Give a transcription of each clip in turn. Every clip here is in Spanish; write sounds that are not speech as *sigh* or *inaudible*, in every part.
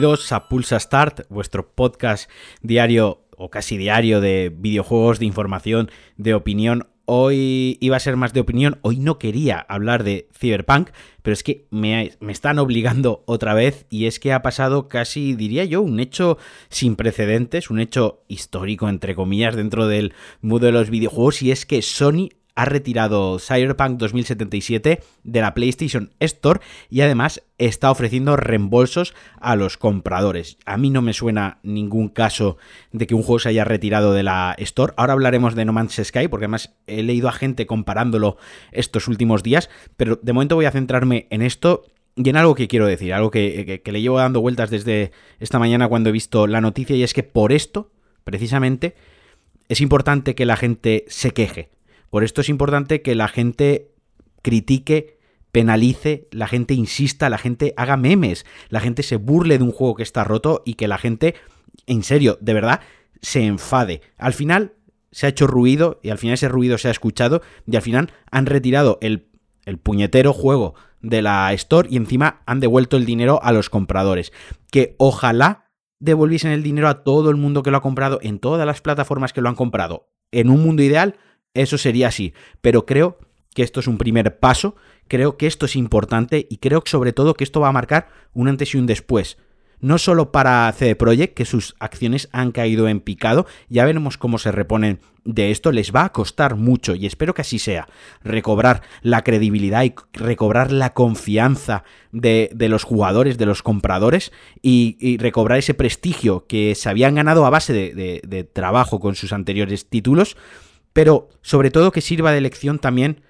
bienvenidos a Pulsa Start, vuestro podcast diario o casi diario de videojuegos, de información, de opinión. Hoy iba a ser más de opinión, hoy no quería hablar de Cyberpunk, pero es que me, me, están obligando otra vez y es que ha pasado casi, diría yo, un hecho sin precedentes, un hecho histórico, entre comillas, dentro del mundo de los videojuegos y es que Sony ha retirado Cyberpunk 2077 de la PlayStation Store y además está ofreciendo reembolsos a los compradores. A mí no me suena ningún caso de que un juego se haya retirado de la Store. Ahora hablaremos de No Man's Sky porque además he leído a gente comparándolo estos últimos días, pero de momento voy a centrarme en esto y en algo que quiero decir, algo que, que le llevo dando vueltas desde esta mañana cuando he visto la noticia y es que por esto, precisamente, es importante que la gente se queje por esto es importante que la gente critique, penalice, la gente insista, la gente haga memes, la gente se burle de un juego que está roto y que la gente, en serio, de verdad, se enfade. Al final se ha hecho ruido y al final ese ruido se ha escuchado y al final han retirado el, el puñetero juego de la Store y encima han devuelto el dinero a los compradores. Que ojalá devolviesen el dinero a todo el mundo que lo ha comprado en todas las plataformas que lo han comprado. En un mundo ideal, eso sería así. Pero creo que esto es un primer paso, creo que esto es importante y creo sobre todo que esto va a marcar un antes y un después. No solo para CD Projekt, que sus acciones han caído en picado, ya veremos cómo se reponen de esto, les va a costar mucho y espero que así sea, recobrar la credibilidad y recobrar la confianza de, los jugadores, de los compradores y, recobrar ese prestigio que se habían ganado a base de trabajo con sus anteriores títulos pero sobre todo que sirva de lección también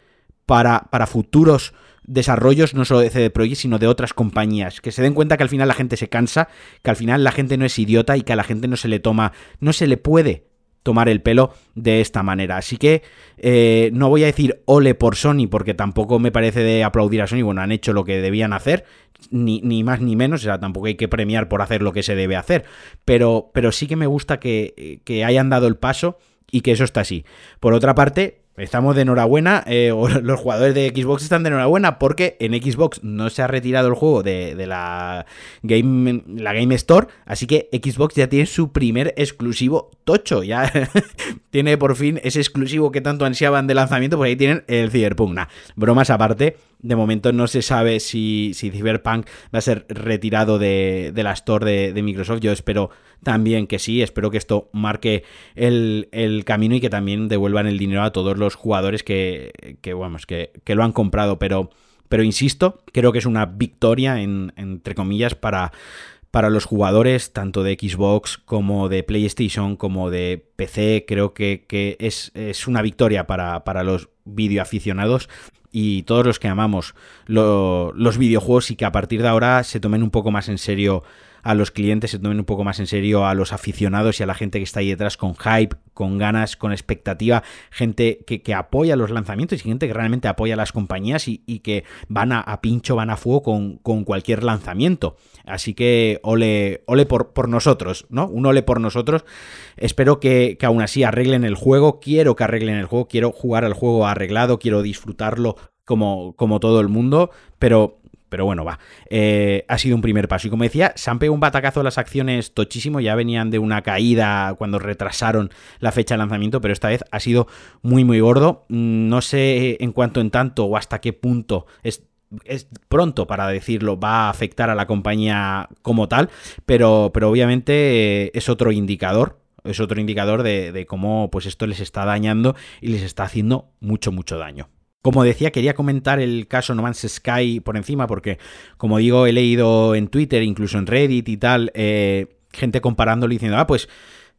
para, para futuros desarrollos no solo de CD Projekt, sino de otras compañías, que se den cuenta que al final la gente se cansa, que al final la gente no es idiota y que a la gente no se le toma, no se le puede tomar el pelo de esta manera. Así que eh, no voy a decir ole por Sony, porque tampoco me parece de aplaudir a Sony, bueno, han hecho lo que debían hacer, ni, ni, más ni menos, o sea, tampoco hay que premiar por hacer lo que se debe hacer, pero, pero sí que me gusta que, que hayan dado el paso y que eso está así. Por otra parte, estamos de enhorabuena, eh, *laughs* los jugadores de Xbox están de enhorabuena porque en Xbox no se ha retirado el juego de, la, Game, la Game Store, así que Xbox ya tiene su primer exclusivo tocho, ya *laughs* tiene por fin ese exclusivo que tanto ansiaban de lanzamiento, pues ahí tienen el Cyberpunk. bromas aparte, de momento no se sabe si, si Cyberpunk va a ser retirado de, la store de, Microsoft. Yo espero también que sí. Espero que esto marque el, camino y que también devuelvan el dinero a todos los jugadores que, que, que, lo han comprado. Pero, pero insisto, creo que es una victoria, entre comillas, para, para los jugadores tanto de Xbox como de PlayStation como de PC. Creo que, es, es, una victoria para, para los videoaficionados y todos los que amamos los videojuegos y que a partir de ahora se tomen un poco más en serio a los clientes, se tomen un poco más en serio a los aficionados y a la gente que está ahí detrás con hype, con ganas, con expectativa, gente que, apoya los lanzamientos y gente que realmente apoya a las compañías y, que van a, pincho, van a fuego con, cualquier lanzamiento. Así que ole, ole por, por, nosotros, ¿no? Un ole por nosotros. Espero que, que aún así arreglen el juego, quiero que arreglen el juego, quiero jugar al juego arreglado, quiero disfrutarlo como, como todo el mundo, pero pero bueno, va. Eh, ha sido un primer paso. Y como decía, se han pegado un batacazo las acciones tochísimo. Ya venían de una caída cuando retrasaron la fecha de lanzamiento, pero esta vez ha sido muy, muy gordo. Mm, no sé en cuánto en tanto o hasta qué punto es es pronto para decirlo, va a afectar a la compañía como tal, pero, pero obviamente eh, es otro indicador, es otro indicador de, de, cómo pues esto les está dañando y les está haciendo mucho, mucho daño. Como decía, quería comentar el caso No Man's Sky por encima porque, como digo, he leído en Twitter, incluso en Reddit y tal, eh, gente comparándolo y diciendo, ah, pues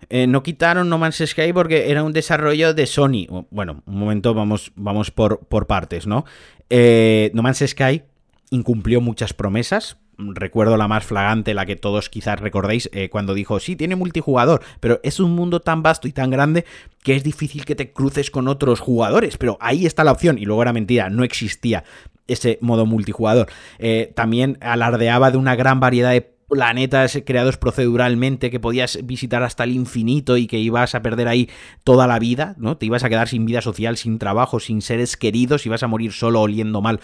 eh, no quitaron No Man's Sky porque era un desarrollo de Sony. Bueno, un momento, vamos, vamos por, por partes, ¿no? Eh, no Man's Sky incumplió muchas promesas, recuerdo la más flagante, la que todos quizás recordéis, eh, cuando dijo, sí, tiene multijugador, pero es un mundo tan vasto y tan grande que es difícil que te cruces con otros jugadores, pero ahí está la opción, y luego era mentira, no existía ese modo multijugador. Eh, también alardeaba de una gran variedad de planetas creados proceduralmente que podías visitar hasta el infinito y que ibas a perder ahí toda la vida, ¿no? Te ibas a quedar sin vida social, sin trabajo, sin seres queridos, ibas a morir solo oliendo mal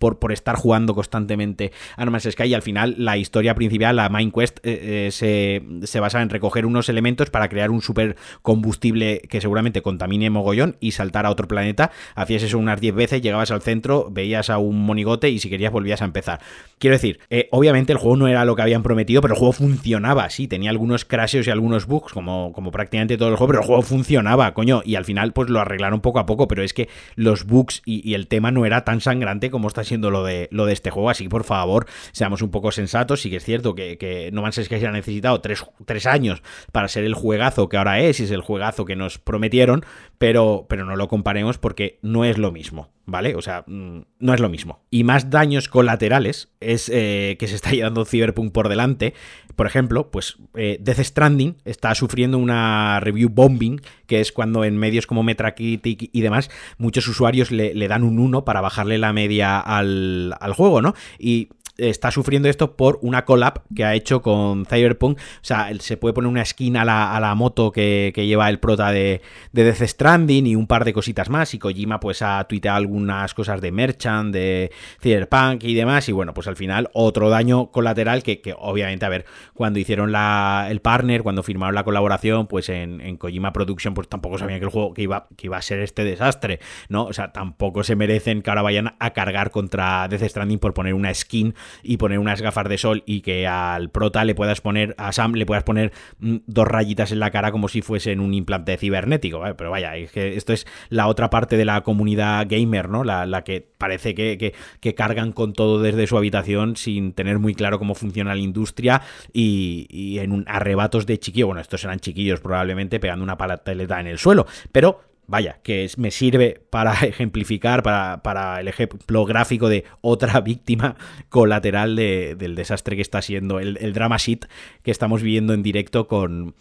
por, estar jugando constantemente a No Man's Sky y al final la historia principal, la Main Quest, eh, eh, se, se, basa en recoger unos elementos para crear un super combustible que seguramente contamine mogollón y saltar a otro planeta. Hacías eso unas 10 veces, llegabas al centro, veías a un monigote y si querías volvías a empezar. Quiero decir, eh, obviamente el juego no era lo que habían prometido, pero el juego funcionaba, sí, tenía algunos crashes y algunos bugs, como, como prácticamente todo el juego, pero el juego funcionaba, coño, y al final pues lo arreglaron poco a poco, pero es que los bugs y, el tema no era tan sangrante como está siendo lo de, lo de este juego, así que por favor, seamos un poco sensatos, sí que es cierto que, que No Man's Sky se ha necesitado tres, tres, años para ser el juegazo que ahora es, y es el juegazo que nos prometieron, pero, pero no lo comparemos porque no es lo mismo. ¿Vale? O sea, mm, no es lo mismo. Y más daños colaterales es eh, que se está *laughs* llevando Cyberpunk por delante. Por ejemplo, pues eh, Death Stranding está sufriendo una review bombing, que es cuando en medios como Metacritic y demás, muchos usuarios le, dan un 1 para bajarle la media al, al juego, ¿no? Y está sufriendo esto por una collab que ha hecho con Cyberpunk. O sea, se puede poner una skin a la, a la moto que, que, lleva el prota de, de, Death Stranding y un par de cositas más. Y Kojima pues ha tuiteado algunas cosas de Merchant, de Cyberpunk y demás. Y bueno, pues al final otro daño colateral que, que obviamente, a ver, cuando hicieron la, el partner, cuando firmaron la colaboración, pues en, Kojima Production pues tampoco sabían que el juego que iba, que iba a ser este desastre, ¿no? O sea, tampoco se merecen que ahora vayan a cargar contra Death Stranding por poner una skin y poner unas gafas de sol y que al prota le puedas poner, a Sam le puedas poner mm, dos rayitas en la cara como si fuesen un implante cibernético, ¿vale? Pero vaya, es que esto es la otra parte de la comunidad gamer, ¿no? La, que parece que, que, cargan con todo desde su habitación sin tener muy claro cómo funciona la industria y, en un arrebatos de chiquillo, bueno, estos eran chiquillos probablemente pegando una palataleta en el suelo, pero vaya, que me sirve para *laughs* ejemplificar, para, para el ejemplo gráfico de otra *laughs* víctima colateral de, del desastre que está siendo el, drama sheet que estamos viviendo en directo con,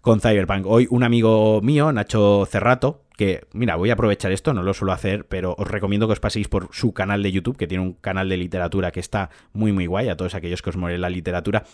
con Cyberpunk. Hoy un amigo mío, Nacho Cerrato, que, mira, voy a aprovechar esto, no lo suelo hacer, pero os recomiendo que os paséis por su canal de YouTube, que tiene un canal de literatura que está muy, muy guay, a todos aquellos que os mueren la literatura,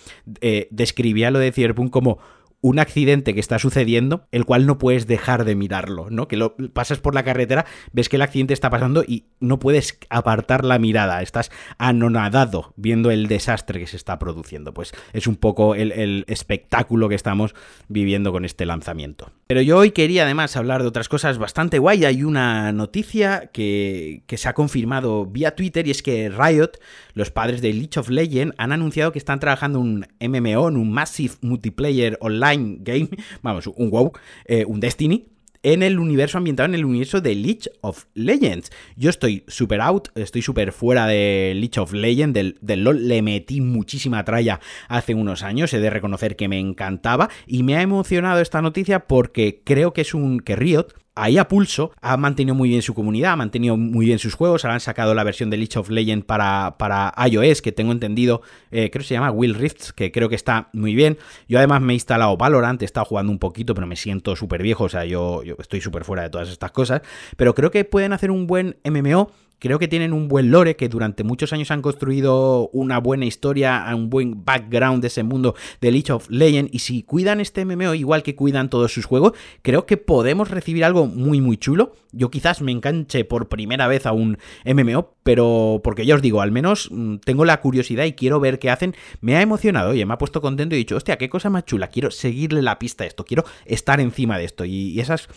eh, describía lo de Cyberpunk como un accidente que está sucediendo, el cual no puedes dejar de mirarlo, ¿no? Que lo pasas por la carretera, ves que el accidente está pasando y no puedes apartar la mirada, estás anonadado viendo el desastre que se está produciendo. Pues es un poco el, el espectáculo que estamos viviendo con este lanzamiento. Pero yo hoy quería además hablar de otras cosas bastante guay. Hay una noticia que, que se ha confirmado vía Twitter y es que Riot, los padres de League of Legends, han anunciado que están trabajando un MMO, en un Massive Multiplayer Online Game, vamos, un WoW, eh, un Destiny, en el universo ambientado en el universo de League of Legends. Yo estoy super out, estoy súper fuera de League of Legends, del, del, LOL, le metí muchísima tralla hace unos años, he de reconocer que me encantaba y me ha emocionado esta noticia porque creo que es un que Riot ahí a pulso, ha mantenido muy bien su comunidad, ha mantenido muy bien sus juegos, ahora han sacado la versión de League of Legends para, para iOS, que tengo entendido, eh, creo que se llama Will Rifts, que creo que está muy bien. Yo además me he instalado Valorant, he estado jugando un poquito, pero me siento súper viejo, o sea, yo, yo estoy súper fuera de todas estas cosas, pero creo que pueden hacer un buen MMO Creo que tienen un buen lore, que durante muchos años han construido una buena historia, un buen background de ese mundo de League of Legends. Y si cuidan este MMO igual que cuidan todos sus juegos, creo que podemos recibir algo muy, muy chulo. Yo quizás me enganche por primera vez a un MMO, pero porque ya os digo, al menos mm, tengo la curiosidad y quiero ver qué hacen. Me ha emocionado, oye, me ha puesto contento y he dicho, hostia, qué cosa más chula. Quiero seguirle la pista a esto, quiero estar encima de esto. Y, esas.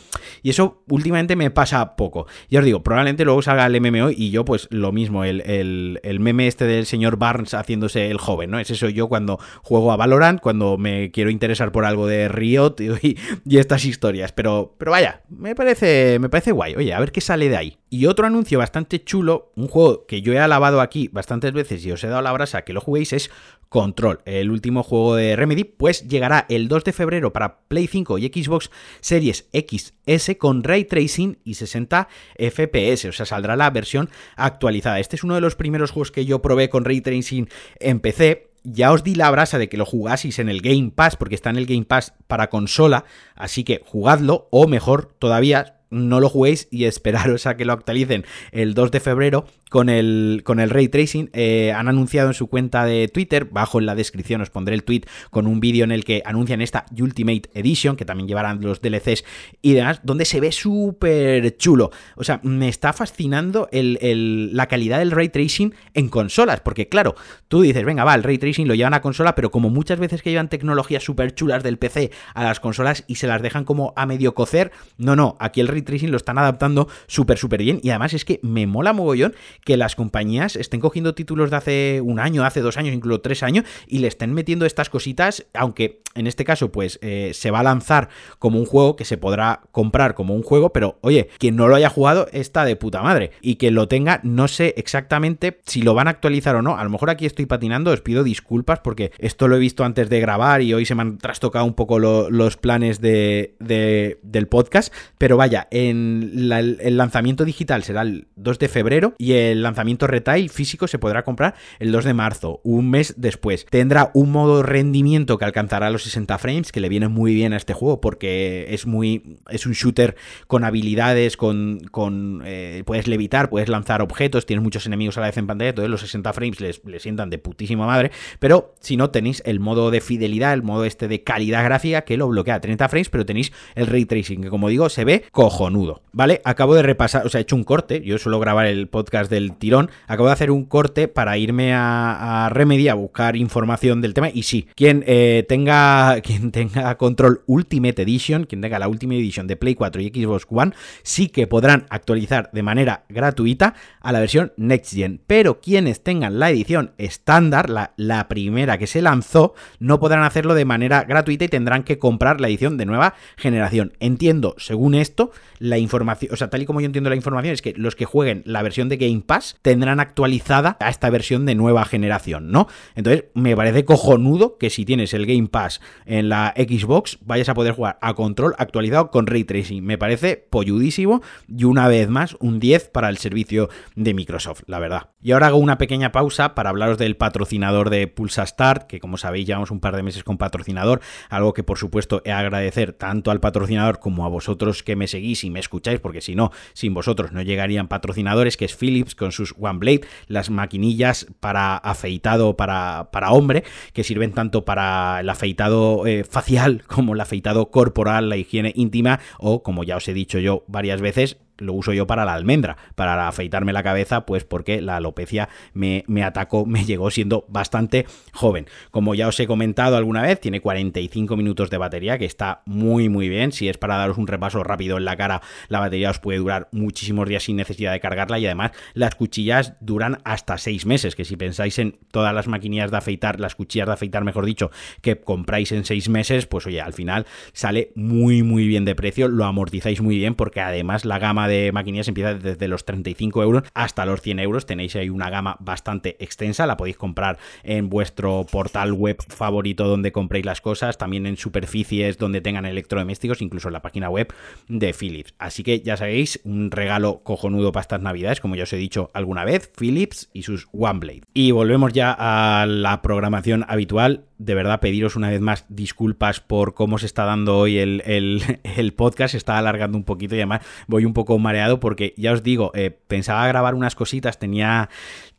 Y eso últimamente me pasa poco. Ya os digo, probablemente luego salga el MMO y yo pues lo mismo, el, el, el, meme este del señor Barnes haciéndose el joven, ¿no? Es eso yo cuando juego a Valorant, cuando me quiero interesar por algo de Riot *laughs* y, y, estas historias, pero, pero vaya, me parece, me parece guay, oye, a ver qué sale de ahí. Y otro anuncio bastante chulo, un juego que yo he alabado aquí bastantes veces y os he dado la brasa que lo juguéis, es Control, el último juego de Remedy, pues llegará el 2 de febrero para Play 5 y Xbox Series XS con ray tracing y 60 FPS, o sea, saldrá la versión actualizada. Este es uno de los primeros juegos que yo probé con ray tracing en PC ya os di la brasa de que lo jugaseis en el Game Pass, porque está en el Game Pass para consola, así que jugadlo, o mejor todavía, no lo juguéis y esperaros a que lo actualicen el 2 de febrero con el, con el ray tracing. Eh, han anunciado en su cuenta de Twitter, bajo en la descripción os pondré el tweet con un vídeo en el que anuncian esta Ultimate Edition, que también llevarán los DLCs y demás, donde se ve súper chulo. O sea, me está fascinando la calidad del ray tracing en consolas, porque claro, tú dices, venga, va, el ray tracing lo llevan a consola, pero como muchas veces que llevan tecnologías súper chulas del PC a las consolas y se las dejan como a medio cocer, no, no, aquí el ray tracing lo están adaptando súper, súper bien y además es que me mola mogollón que las compañías estén cogiendo títulos de hace un año, hace dos años, incluso tres años y le estén metiendo estas cositas, aunque en este caso pues eh, se va a lanzar como un juego que se podrá comprar como un juego, pero oye, quien no lo haya jugado está de puta madre. Y que lo tenga, no sé exactamente si lo van a actualizar o no, a lo mejor aquí estoy patinando, os pido disculpas porque esto lo he visto antes de grabar y hoy se me han trastocado un poco los planes de, del podcast, pero vaya, en el lanzamiento digital será el 2 de febrero y el lanzamiento retail físico se podrá comprar el 2 de marzo, un mes después. Tendrá un modo rendimiento que alcanzará los 60 frames, que le viene muy bien a este juego porque es muy es un shooter con habilidades, con, con eh, puedes levitar, puedes lanzar objetos, tienes muchos enemigos a la vez en pantalla, entonces los 60 frames les, sientan de putísima madre, pero si no tenéis el modo de fidelidad, el modo este de calidad gráfica que lo bloquea a 30 frames, pero tenéis el ray tracing, que como digo, se ve cojonudo, ¿vale? Acabo de repasar, o sea, he hecho un corte, yo suelo grabar el podcast del tirón, acabo de hacer un corte para irme a, a Remedy a buscar información del tema y sí, quien eh, tenga *laughs* quien tenga Control Ultimate Edition, quien tenga la Ultimate Edition de Play 4 y Xbox One, sí que podrán actualizar de manera gratuita a la versión Next Gen. Pero quienes tengan la edición estándar, la, la primera que se lanzó, no podrán hacerlo de manera gratuita y tendrán que comprar la edición de nueva generación. Entiendo, según esto, la información, o sea, tal y como yo entiendo la información, es que los que jueguen la versión de Game Pass tendrán actualizada a esta versión de nueva generación, ¿no? Entonces, me parece cojonudo que si tienes el Game Pass en la Xbox, vayas a poder jugar a control actualizado con Ray Tracing. Me parece polludísimo y una vez más un 10 para el servicio de Microsoft, la verdad. Y ahora hago una pequeña pausa para hablaros del patrocinador de Pulsa Start, que como sabéis llevamos un par de meses con patrocinador, algo que por supuesto he agradecer tanto al patrocinador como a vosotros que me seguís y me escucháis, porque si no, sin vosotros no llegarían patrocinadores, que es Philips con sus OneBlade, las maquinillas para afeitado para, para hombre, que sirven tanto para el afeitado eh, facial como el afeitado corporal, la higiene íntima o, como ya os he dicho yo varias veces, lo uso yo para la almendra, para afeitarme la cabeza, pues porque la alopecia me, me, atacó, *laughs* me llegó siendo bastante joven. Como ya os he comentado alguna vez, tiene 45 minutos de batería, que está muy muy bien. Si es para daros un repaso rápido en la cara, la batería os puede durar muchísimos días sin necesidad de cargarla y además las cuchillas duran hasta 6 meses, que si pensáis en todas las maquinillas de afeitar, las cuchillas de afeitar, mejor dicho, que compráis en 6 meses, pues oye, al final sale muy muy bien de precio, lo amortizáis muy bien porque además la gama de maquinillas empieza desde los 35 euros hasta los 100 euros. Tenéis ahí una gama bastante extensa. La podéis comprar en vuestro portal web favorito donde compréis las cosas, también en superficies donde tengan electrodomésticos, incluso en la página web de Philips. Así que ya sabéis, un regalo cojonudo para estas navidades, como ya os he dicho alguna vez, Philips y sus OneBlade. Y volvemos ya a la programación habitual de verdad pediros una vez más disculpas por cómo se está dando hoy el, *laughs* podcast, se está alargando un poquito y además voy un poco mareado porque ya os digo, eh, pensaba grabar unas cositas, tenía,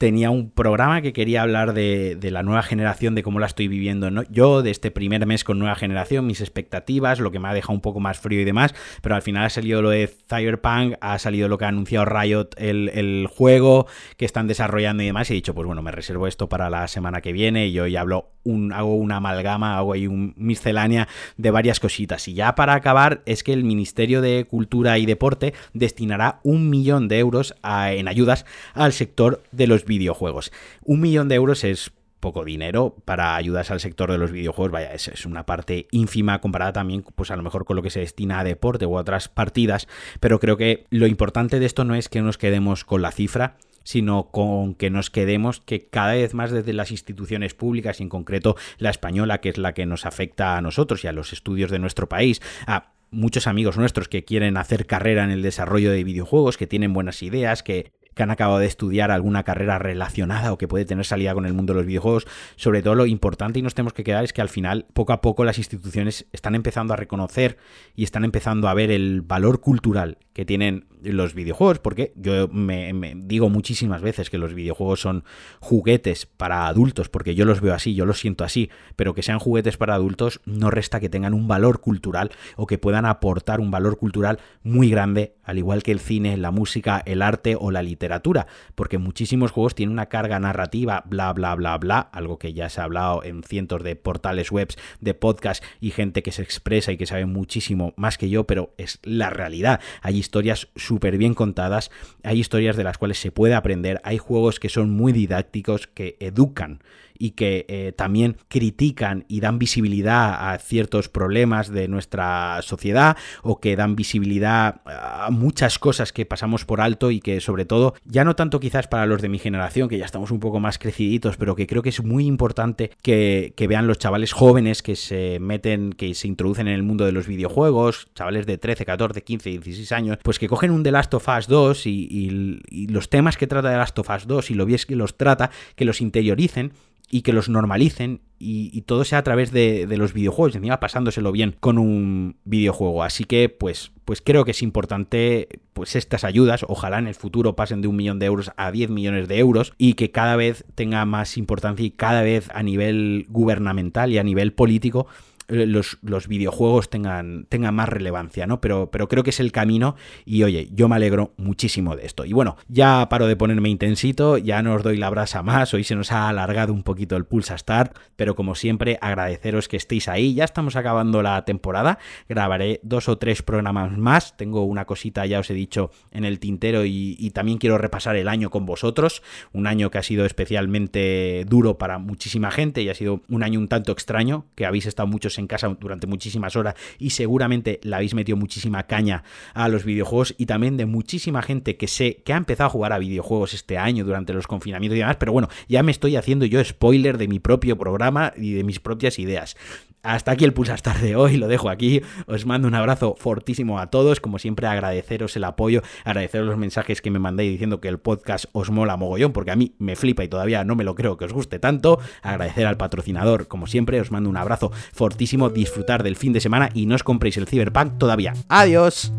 tenía un programa que quería hablar de, la nueva generación, de cómo la estoy viviendo yo, de este primer mes con nueva generación, mis expectativas, lo que me ha dejado un poco más frío y demás, pero al final ha salido lo de Cyberpunk, ha salido lo que ha anunciado Riot, el, juego que están desarrollando y demás, y he dicho, pues bueno, me reservo esto para la semana que viene y yo ya hablo hago una amalgama, hago ahí un miscelánea de varias cositas. Y ya para acabar, es que el Ministerio de Cultura y Deporte destinará un millón de euros en ayudas al sector de los videojuegos. Un millón de euros es poco dinero para ayudas al sector de los videojuegos, vaya, es, una parte ínfima comparada también, pues a lo mejor con lo que se destina a deporte u otras partidas, pero creo que lo importante de esto no es que nos quedemos con la cifra, sino con que nos quedemos que cada vez más desde las instituciones públicas, y en concreto la española, que es la que nos afecta a nosotros y a los estudios de nuestro país, a muchos amigos nuestros que quieren hacer carrera en el desarrollo de videojuegos, que tienen buenas ideas, que que han acabado de estudiar alguna carrera relacionada o que puede tener salida con el mundo de los videojuegos. Sobre todo lo importante y nos tenemos que quedar es que al final, poco a poco, las instituciones están empezando a reconocer y están empezando a ver el valor cultural que tienen los videojuegos, porque yo me, digo muchísimas veces que los videojuegos son juguetes para adultos, porque yo los veo así, yo los siento así, pero que sean juguetes para adultos no resta que tengan un valor cultural o que puedan aportar un valor cultural muy grande, al igual que el cine, la música, el arte o la literatura, porque muchísimos juegos tienen una carga narrativa, bla, bla, bla, bla, algo que ya se ha hablado en cientos de portales webs, de podcasts y gente que se expresa y que sabe muchísimo más que yo, pero es la realidad. Hay historias súper bien contadas, hay historias de las cuales se puede aprender, hay juegos que son muy didácticos, que educan y que eh, también critican y dan visibilidad a ciertos problemas de nuestra sociedad o que dan visibilidad a muchas cosas que pasamos por alto y que sobre todo, ya no tanto quizás para los de mi generación, que ya estamos un poco más creciditos, pero que creo que es muy importante que, vean los chavales jóvenes que se meten, que se introducen en el mundo de los videojuegos, chavales de 13, 14, 15, 16 años, pues que cogen un The Last of Us 2 y, los temas que trata The Last of Us 2 y lo bien que los trata, que los interioricen y que los normalicen y, todo sea a través de, los videojuegos, encima pasándoselo bien con un videojuego. Así que, pues, pues creo que es importante, pues estas ayudas, ojalá en el futuro pasen de un millón de euros a 10 millones de euros y que cada vez tenga más importancia y cada vez a nivel gubernamental y a nivel político eh, los, videojuegos tengan, tengan, más relevancia, ¿no? Pero, pero creo que es el camino y oye, yo me alegro muchísimo de esto. Y bueno, ya paro de ponerme intensito, ya no os doy la brasa más, hoy se nos ha alargado un poquito el Pulsa Start, pero como siempre agradeceros que estéis ahí, ya estamos acabando la temporada, grabaré dos o tres programas más, tengo una cosita, ya os he dicho, en el tintero y, y también quiero repasar el año con vosotros, un año que ha sido especialmente duro para muchísima gente y ha sido un año un tanto extraño, que habéis estado muchos en casa durante muchísimas horas y seguramente le habéis metido muchísima caña a los videojuegos y también de muchísima gente que sé que ha empezado a jugar a videojuegos este año durante los confinamientos y demás, pero bueno, ya me estoy haciendo yo spoiler de mi propio programa y de mis propias ideas. Hasta aquí el Pulsastar de hoy, lo dejo aquí. Os mando un abrazo fortísimo a todos. Como siempre, agradeceros el apoyo, agradeceros los mensajes que me mandáis diciendo que el podcast os mola mogollón, porque a mí me flipa y todavía no me lo creo que os guste tanto. Agradecer al patrocinador, como siempre, os mando un abrazo fortísimo, disfrutar del fin de semana y no os compréis el Cyberpunk todavía. ¡Adiós!